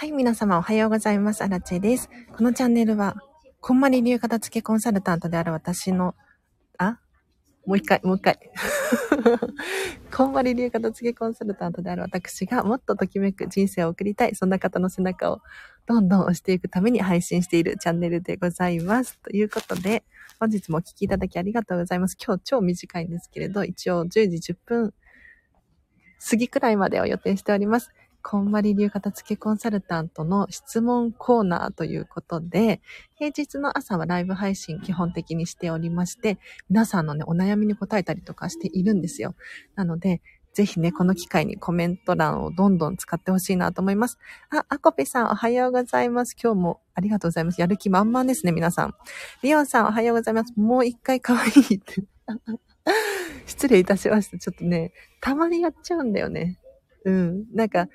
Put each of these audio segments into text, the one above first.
はい、皆様おはようございます。アラチェです。このチャンネルは、こんまり流片付けコンサルタントである私の、あ？もう一回、もう一回。こんまり流片付けコンサルタントである私がもっとときめく人生を送りたい、そんな方の背中をどんどん押していくために配信しているチャンネルでございます。ということで、本日もお聴きいただきありがとうございます。今日超短いんですけれど、一応10時10分過ぎくらいまでを予定しております。こんまり流片付けコンサルタントの質問コーナーということで、平日の朝はライブ配信基本的にしておりまして、皆さんのね、お悩みに答えたりとかしているんですよ。なので、ぜひね、この機会にコメント欄をどんどん使ってほしいなと思います。あ、アコペさんおはようございます。今日もありがとうございます。やる気満々ですね、皆さん。リオンさんおはようございます。もう一回可愛いって。失礼いたしました。ちょっとね、たまにやっちゃうんだよね。うん。なんか、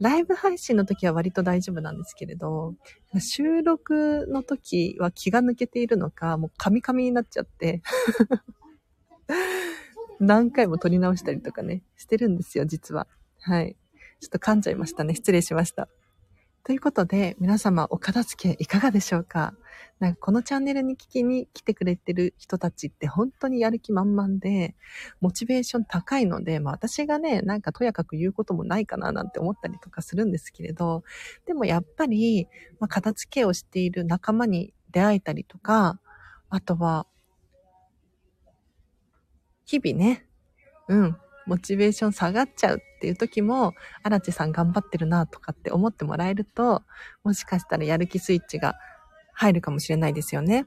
ライブ配信の時は割と大丈夫なんですけれど、収録の時は気が抜けているのか、もうカミカミになっちゃって 何回も撮り直したりとかね、してるんですよ、実は。はい。ちょっと噛んじゃいましたね。失礼しました。ということで、皆様お片付けいかがでしょうか？なんかこのチャンネルに聞きに来てくれてる人たちって本当にやる気満々で、モチベーション高いので、まあ私がね、なんかとやかく言うこともないかななんて思ったりとかするんですけれど、でもやっぱり、まあ、片付けをしている仲間に出会えたりとか、あとは、日々ね、うん、モチベーション下がっちゃうっていう時も、荒地さん頑張ってるなとかって思ってもらえると、もしかしたらやる気スイッチが入るかもしれないですよね。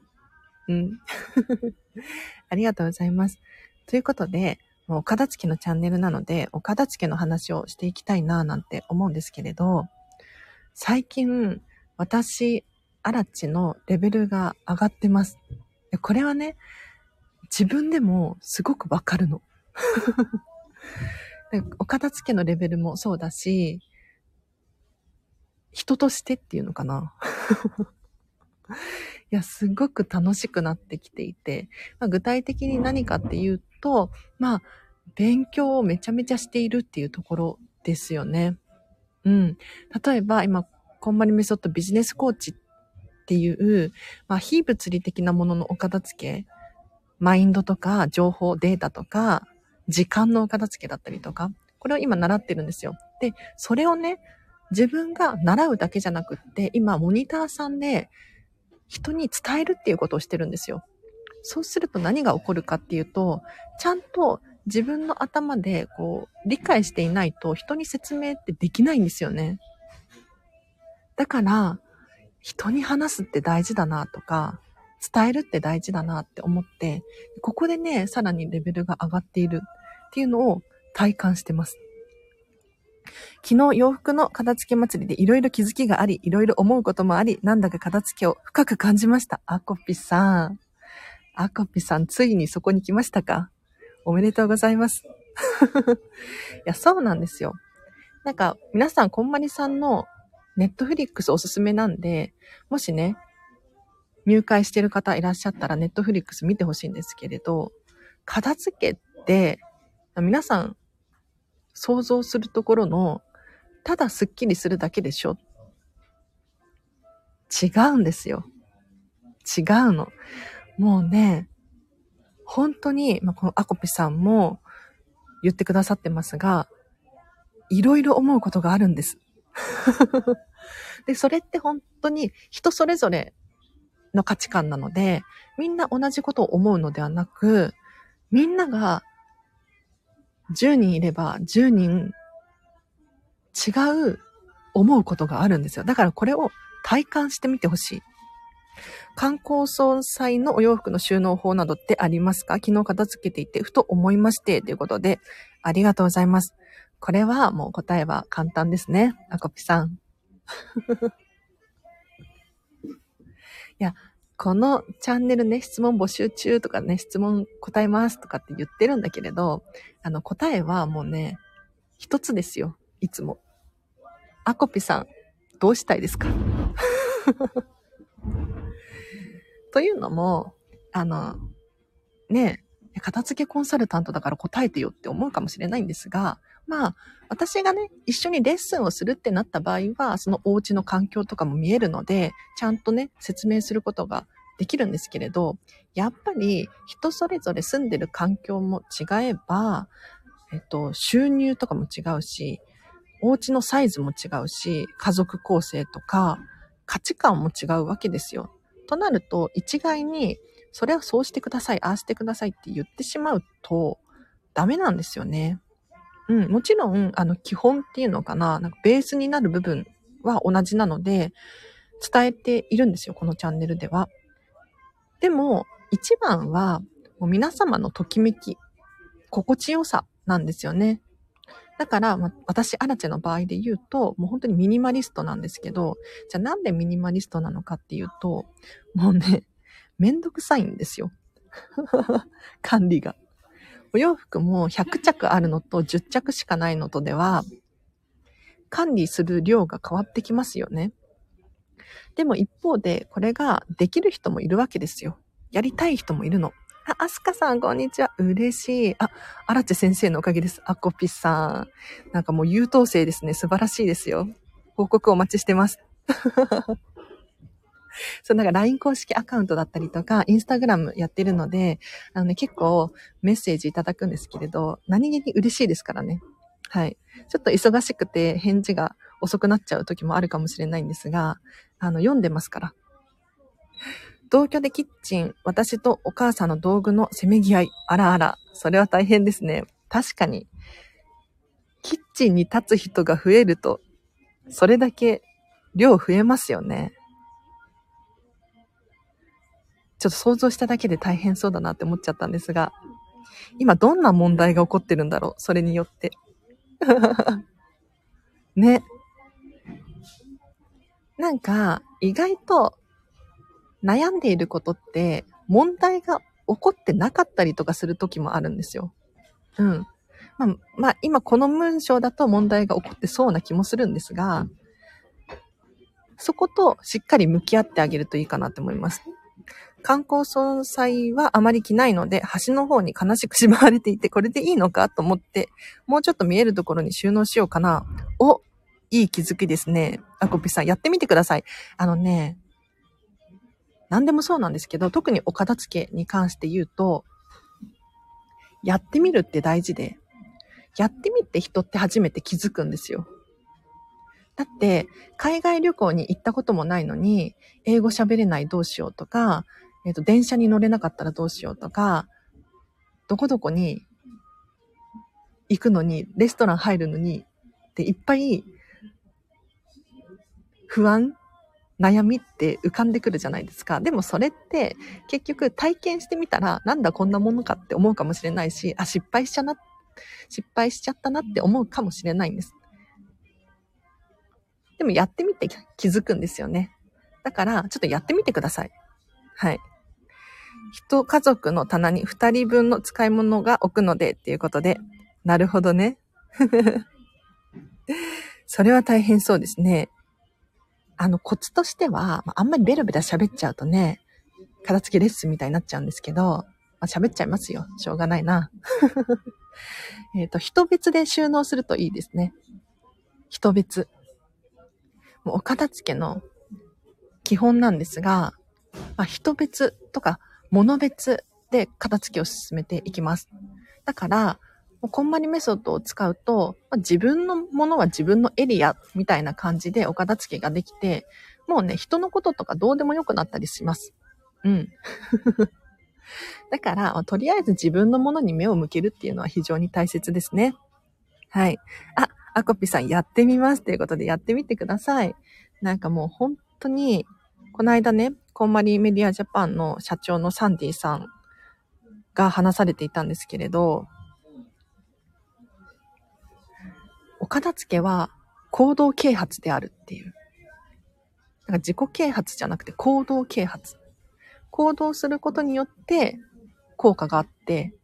うん。ありがとうございます。ということで、もうお片付けのチャンネルなので、お片付けの話をしていきたいななんて思うんですけれど、最近、私、アラチのレベルが上がってます。これはね、自分でもすごくわかるの。お片付けのレベルもそうだし、人としてっていうのかな。いや、すごく楽しくなってきていて、まあ、具体的に何かっていうと、まあ、勉強をめちゃめちゃしているっていうところですよね。うん。例えば、今、こんまりメソッドビジネスコーチっていう、まあ、非物理的なもののお片付け、マインドとか情報、データとか、時間の片付けだったりとか、これを今習ってるんですよ。で、それをね、自分が習うだけじゃなくって、今、モニターさんで人に伝えるっていうことをしてるんですよ。そうすると何が起こるかっていうと、ちゃんと自分の頭でこう、理解していないと人に説明ってできないんですよね。だから、人に話すって大事だなとか、伝えるって大事だなって思って、ここでね、さらにレベルが上がっているっていうのを体感してます。昨日洋服の片付け祭りでいろいろ気づきがあり、いろいろ思うこともあり、なんだか片付けを深く感じました。アコピさん。アコピさん、ついにそこに来ましたか？おめでとうございます。いや、そうなんですよ。なんか、皆さん、こんまりさんのネットフリックスおすすめなんで、もしね、入会してる方いらっしゃったらネットフリックス見てほしいんですけれど、片付けって、皆さん想像するところの、ただスッキリするだけでしょ違うんですよ。違うの。もうね、本当に、まあ、このアコピさんも言ってくださってますが、いろいろ思うことがあるんです。で、それって本当に人それぞれの価値観なので、みんな同じことを思うのではなく、みんなが10人いれば10人違う思うことがあるんですよ。だからこれを体感してみてほしい。観光総裁のお洋服の収納法などってありますか？昨日片付けていてふと思いまして、ということで、ありがとうございます。これはもう答えは簡単ですね。アコピさん。いや、このチャンネルね、質問募集中とかね、質問答えますとかって言ってるんだけれど、あの答えはもうね、一つですよ。いつも。アコピさん、どうしたいですか？というのも、あの、ね、片付けコンサルタントだから答えてよって思うかもしれないんですが、まあ、私がね、一緒にレッスンをするってなった場合は、そのお家の環境とかも見えるので、ちゃんとね、説明することができるんですけれど、やっぱり人それぞれ住んでる環境も違えば、えっと、収入とかも違うし、お家のサイズも違うし、家族構成とか、価値観も違うわけですよ。となると、一概に、それはそうしてください、ああしてくださいって言ってしまうと、ダメなんですよね。うん、もちろん、あの、基本っていうのかな、なんかベースになる部分は同じなので、伝えているんですよ、このチャンネルでは。でも、一番は、もう皆様のときめき、心地よさなんですよね。だから、ま、私、アラチェの場合で言うと、もう本当にミニマリストなんですけど、じゃあなんでミニマリストなのかっていうと、もうね、めんどくさいんですよ。管理が。お洋服も100着あるのと10着しかないのとでは、管理する量が変わってきますよね。でも一方で、これができる人もいるわけですよ。やりたい人もいるの。あ、アスカさん、こんにちは。嬉しい。あ、アラチェ先生のおかげです。アコピさん。なんかもう優等生ですね。素晴らしいですよ。報告お待ちしてます。そう、なんか LINE 公式アカウントだったりとか、インスタグラムやってるので、あのね、結構メッセージいただくんですけれど、何気に嬉しいですからね。はい。ちょっと忙しくて返事が遅くなっちゃう時もあるかもしれないんですが、あの、読んでますから。同居でキッチン、私とお母さんの道具のせめぎ合い。あらあら、それは大変ですね。確かに。キッチンに立つ人が増えると、それだけ量増えますよね。ちょっと想像しただけで大変そうだなって思っちゃったんですが、今どんな問題が起こってるんだろうそれによって。ね。なんか、意外と悩んでいることって問題が起こってなかったりとかする時もあるんですよ。うん。まあ、まあ、今この文章だと問題が起こってそうな気もするんですが、そことしっかり向き合ってあげるといいかなって思います。観光総裁はあまり来ないので、橋の方に悲しくしまわれていて、これでいいのかと思って、もうちょっと見えるところに収納しようかな。お、いい気づきですね。あこぴさん、やってみてください。あのね、何でもそうなんですけど、特にお片付けに関して言うと、やってみるって大事で、やってみて人って初めて気づくんですよ。だって、海外旅行に行ったこともないのに、英語喋れないどうしようとか、えっ、と、電車に乗れなかったらどうしようとか、どこどこに行くのに、レストラン入るのに、っていっぱい不安悩みって浮かんでくるじゃないですか。でもそれって結局体験してみたらなんだこんなものかって思うかもしれないし、あ、失敗しちゃな、失敗しちゃったなって思うかもしれないんです。でもやってみて気づくんですよね。だからちょっとやってみてください。はい。一家族の棚に二人分の使い物が置くのでっていうことで、なるほどね。それは大変そうですね。あの、コツとしては、あんまりベラベラ喋っちゃうとね、片付けレッスンみたいになっちゃうんですけど、まあ、喋っちゃいますよ。しょうがないな。えっと、人別で収納するといいですね。人別。もうお片付けの基本なんですが、まあ、人別とか物別で片付けを進めていきます。だから、こんまりメソッドを使うと、自分のものは自分のエリアみたいな感じでお片付けができて、もうね、人のこととかどうでもよくなったりします。うん。だから、とりあえず自分のものに目を向けるっていうのは非常に大切ですね。はい。あ、アコピさんやってみますということでやってみてください。なんかもう本当に、この間ね、こんまりメディアジャパンの社長のサンディさんが話されていたんですけれど、お片付けは行動啓発であるっていう。なんか自己啓発じゃなくて行動啓発。行動することによって効果があって、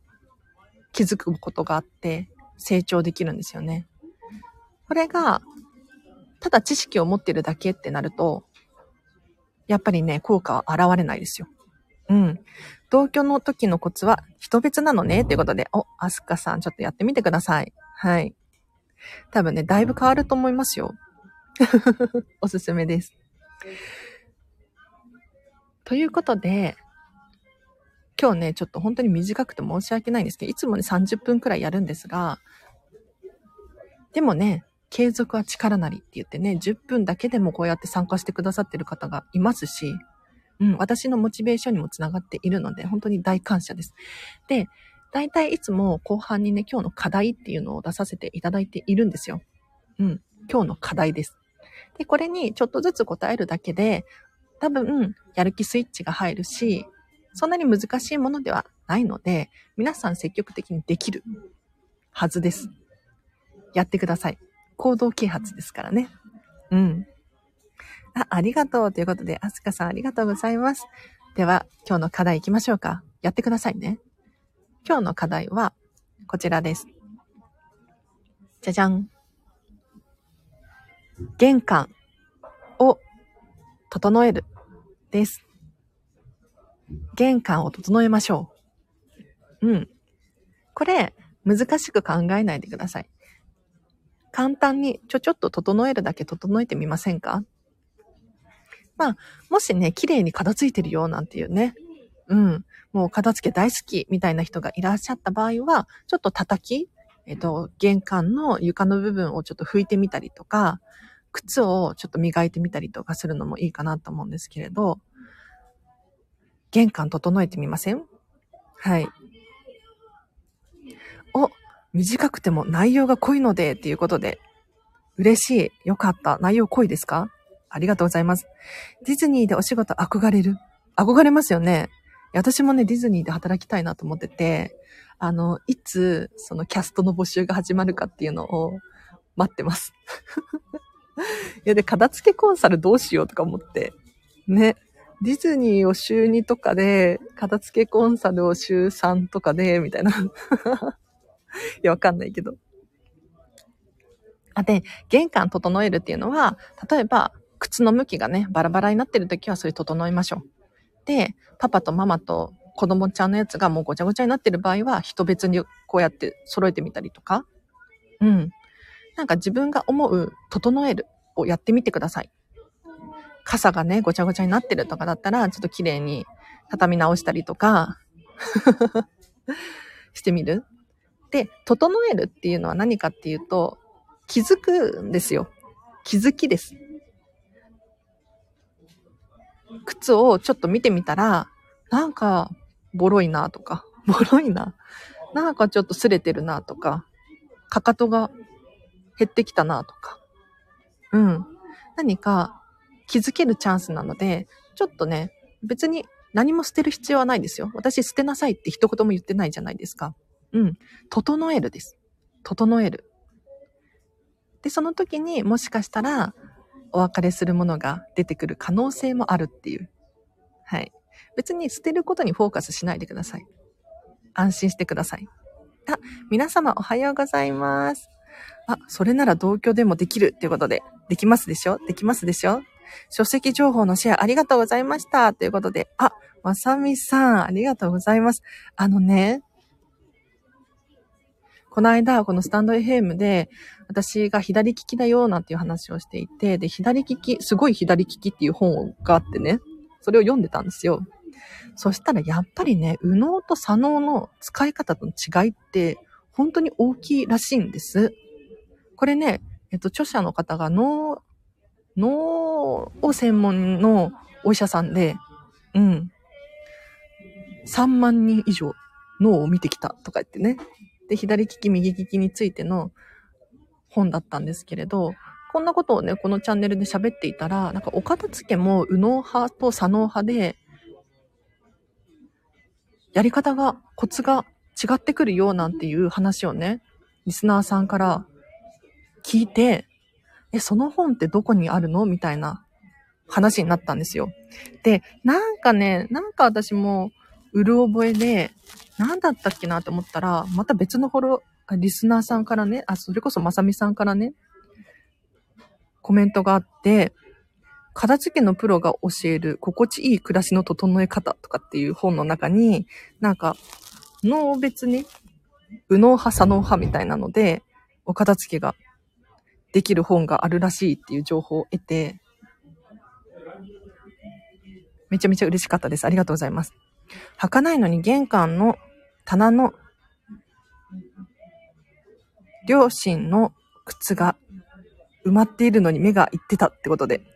気づくことがあって、成長できるんですよね。これが、ただ知識を持ってるだけってなると、やっぱりね、効果は現れないですよ。うん。同居の時のコツは人別なのねっていうことで、お、アスカさんちょっとやってみてください。はい。多分ね、だいぶ変わると思いますよ。おすすめです。ということで、今日ね、ちょっと本当に短くて申し訳ないんですけど、いつもね30分くらいやるんですが、でもね、継続は力なりって言ってね、10分だけでもこうやって参加してくださってる方がいますし、うん、私のモチベーションにもつながっているので、本当に大感謝です。で、大体いつも後半にね、今日の課題っていうのを出させていただいているんですよ。うん、今日の課題です。で、これにちょっとずつ答えるだけで、多分、やる気スイッチが入るし、そんなに難しいものではないので、皆さん積極的にできるはずです。やってください。行動啓発ですからね。うん。あ、ありがとうということで、アスカさんありがとうございます。では、今日の課題行きましょうか。やってくださいね。今日の課題は、こちらです。じゃじゃん。玄関を整えるです。玄関を整えましょう。うん。これ、難しく考えないでください。簡単にちょちょっと整えるだけ整えてみませんか？まあ、もしね、綺麗に片付いてるよなんていうね、うん、もう片付け大好きみたいな人がいらっしゃった場合は、ちょっと叩き、えっと、玄関の床の部分をちょっと拭いてみたりとか、靴をちょっと磨いてみたりとかするのもいいかなと思うんですけれど、玄関整えてみません？はい。お、短くても内容が濃いのでっていうことで、嬉しい。よかった。内容濃いですか？ありがとうございます。ディズニーでお仕事憧れる？憧れますよね。私もね、ディズニーで働きたいなと思ってて、あの、いつ、そのキャストの募集が始まるかっていうのを待ってます。いや、で、片付けコンサルどうしようとか思って。ね。ディズニーを週2とかで、片付けコンサルを週3とかで、みたいな。いや、わかんないけど。あ、で、玄関整えるっていうのは、例えば、靴の向きがね、バラバラになってる時はそれ整えましょう。で、パパとママと子供ちゃんのやつがもうごちゃごちゃになってる場合は、人別にこうやって揃えてみたりとか。うん。なんか自分が思う整えるをやってみてください。傘がね、ごちゃごちゃになってるとかだったら、ちょっと綺麗に畳み直したりとか してみる。で、整えるっていうのは何かっていうと、気づくんですよ。気づきです。靴をちょっと見てみたら、なんか、ボロいなとか、ボロいな。なんかちょっと擦れてるなとか、かかとが減ってきたなとか。うん。何か気づけるチャンスなので、ちょっとね、別に何も捨てる必要はないですよ。私捨てなさいって一言も言ってないじゃないですか。うん。整えるです。整える。で、その時にもしかしたらお別れするものが出てくる可能性もあるっていう。はい。別に捨てることにフォーカスしないでください。安心してください。あ、皆様おはようございます。あ、それなら同居でもできるっていうことで、できますでしょ？できますでしょ？書籍情報のシェアありがとうございました。ということで、あ、まさみさん、ありがとうございます。あのね、この間、このスタンド FM で、私が左利きだよ、なんていう話をしていて、で、左利き、すごい左利きっていう本があってね、それを読んでたんですよ。そしたらやっぱりね、右脳と左脳の使い方との違いって本当に大きいらしいんです。これね、えっと、著者の方が脳、脳を専門のお医者さんで、うん。3万人以上脳を見てきたとか言ってね。で、左利き、右利きについての本だったんですけれど、こんなことをね、このチャンネルで喋っていたら、なんかお片付けも右脳派と左脳派で、やり方が、コツが違ってくるよなんていう話をね、リスナーさんから聞いて、え、その本ってどこにあるの？みたいな話になったんですよ。で、なんかね、なんか私も、うる覚えで、なんだったっけなと思ったら、また別のフォロー、リスナーさんからね、あ、それこそまさみさんからね、コメントがあって、片付けのプロが教える心地いい暮らしの整え方とかっていう本の中に、なんか、脳別に、右脳派、左脳派みたいなので、お片付けができる本があるらしいっていう情報を得て、めちゃめちゃ嬉しかったです。ありがとうございます。履かないのに玄関の棚の両親の靴が埋まっているのに目がいってたってことで。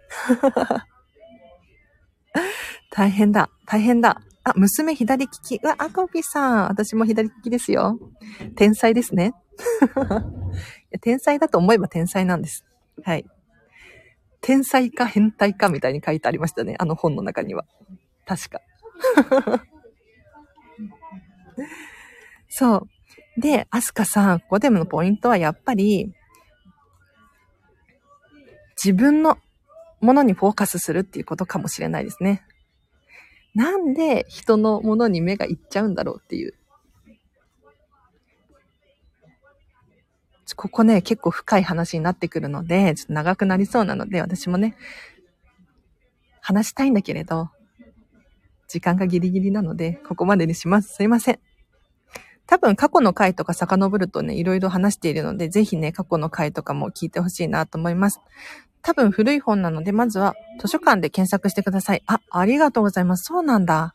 大変だ。大変だ。あ、娘左利き。うわ、アコピさん。私も左利きですよ。天才ですね。天才だと思えば天才なんです。はい。天才か変態かみたいに書いてありましたね。あの本の中には。確か。そう。で、アスカさん、ここでのポイントはやっぱり、自分のものにフォーカスするっていうことかもしれないですね。なんで人のものに目がいっちゃうんだろうっていう。ここね、結構深い話になってくるので、ちょっと長くなりそうなので、私もね、話したいんだけれど、時間がギリギリなので、ここまでにします。すいません。多分過去の回とか遡るとね、いろいろ話しているので、ぜひね、過去の回とかも聞いてほしいなと思います。多分古い本なので、まずは図書館で検索してください。あ、ありがとうございます。そうなんだ。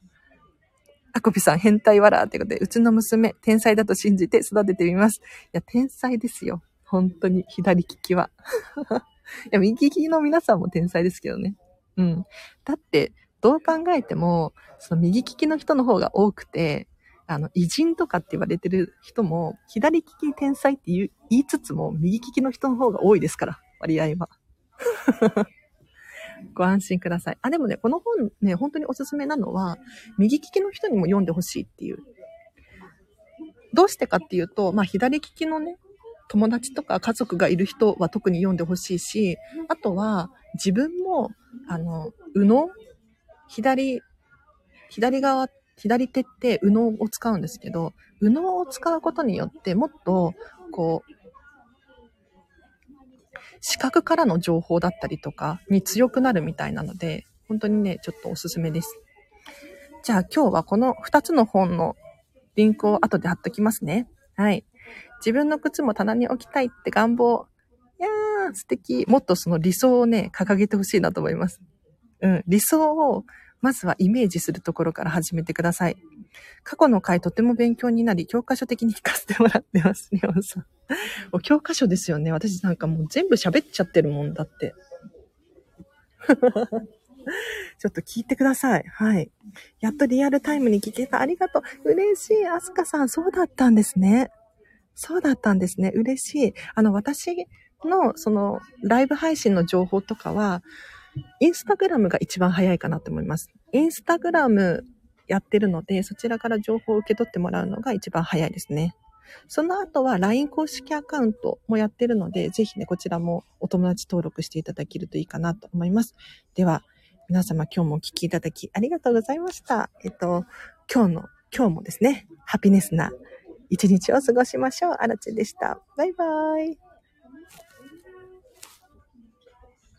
あこぴさん、変態わらってことで、うちの娘、天才だと信じて育ててみます。いや、天才ですよ。本当に、左利きは。いや、右利きの皆さんも天才ですけどね。うん。だって、どう考えても、その右利きの人の方が多くて、あの、偉人とかって言われてる人も、左利き天才って言いつつも、右利きの人の方が多いですから、割合は。ご安心ください。あ、でもね、この本ね、本当におすすめなのは、右利きの人にも読んでほしいっていう。どうしてかっていうと、まあ、左利きのね、友達とか家族がいる人は特に読んでほしいし、あとは自分も、あの、右脳左、左側、左手って右脳を使うんですけど、右脳を使うことによってもっと、こう、視覚からの情報だったりとかに強くなるみたいなので、本当にね、ちょっとおすすめです。じゃあ今日はこの2つの本のリンクを後で貼っときますね。はい。自分の靴も棚に置きたいって願望。いやー、素敵。もっとその理想をね、掲げてほしいなと思います。うん。理想をまずはイメージするところから始めてください。過去の回とても勉強になり、教科書的に聞かせてもらってます、ね、おさん。お教科書ですよね。私なんかもう全部喋っちゃってるもんだって。ちょっと聞いてください。はい。やっとリアルタイムに聞けた。ありがとう。嬉しい。アスカさん、そうだったんですね。そうだったんですね。嬉しい。あの、私の、その、ライブ配信の情報とかは、インスタグラムが一番早いかなと思います。インスタグラムやってるので、そちらから情報を受け取ってもらうのが一番早いですね。その後は LINE 公式アカウントもやってるので、ぜひね、こちらもお友達登録していただけるといいかなと思います。では、皆様今日もお聴きいただきありがとうございました。えっと、今日の、今日もですね、ハピネスな一日を過ごしましょう。あらちでした。バイバーイ。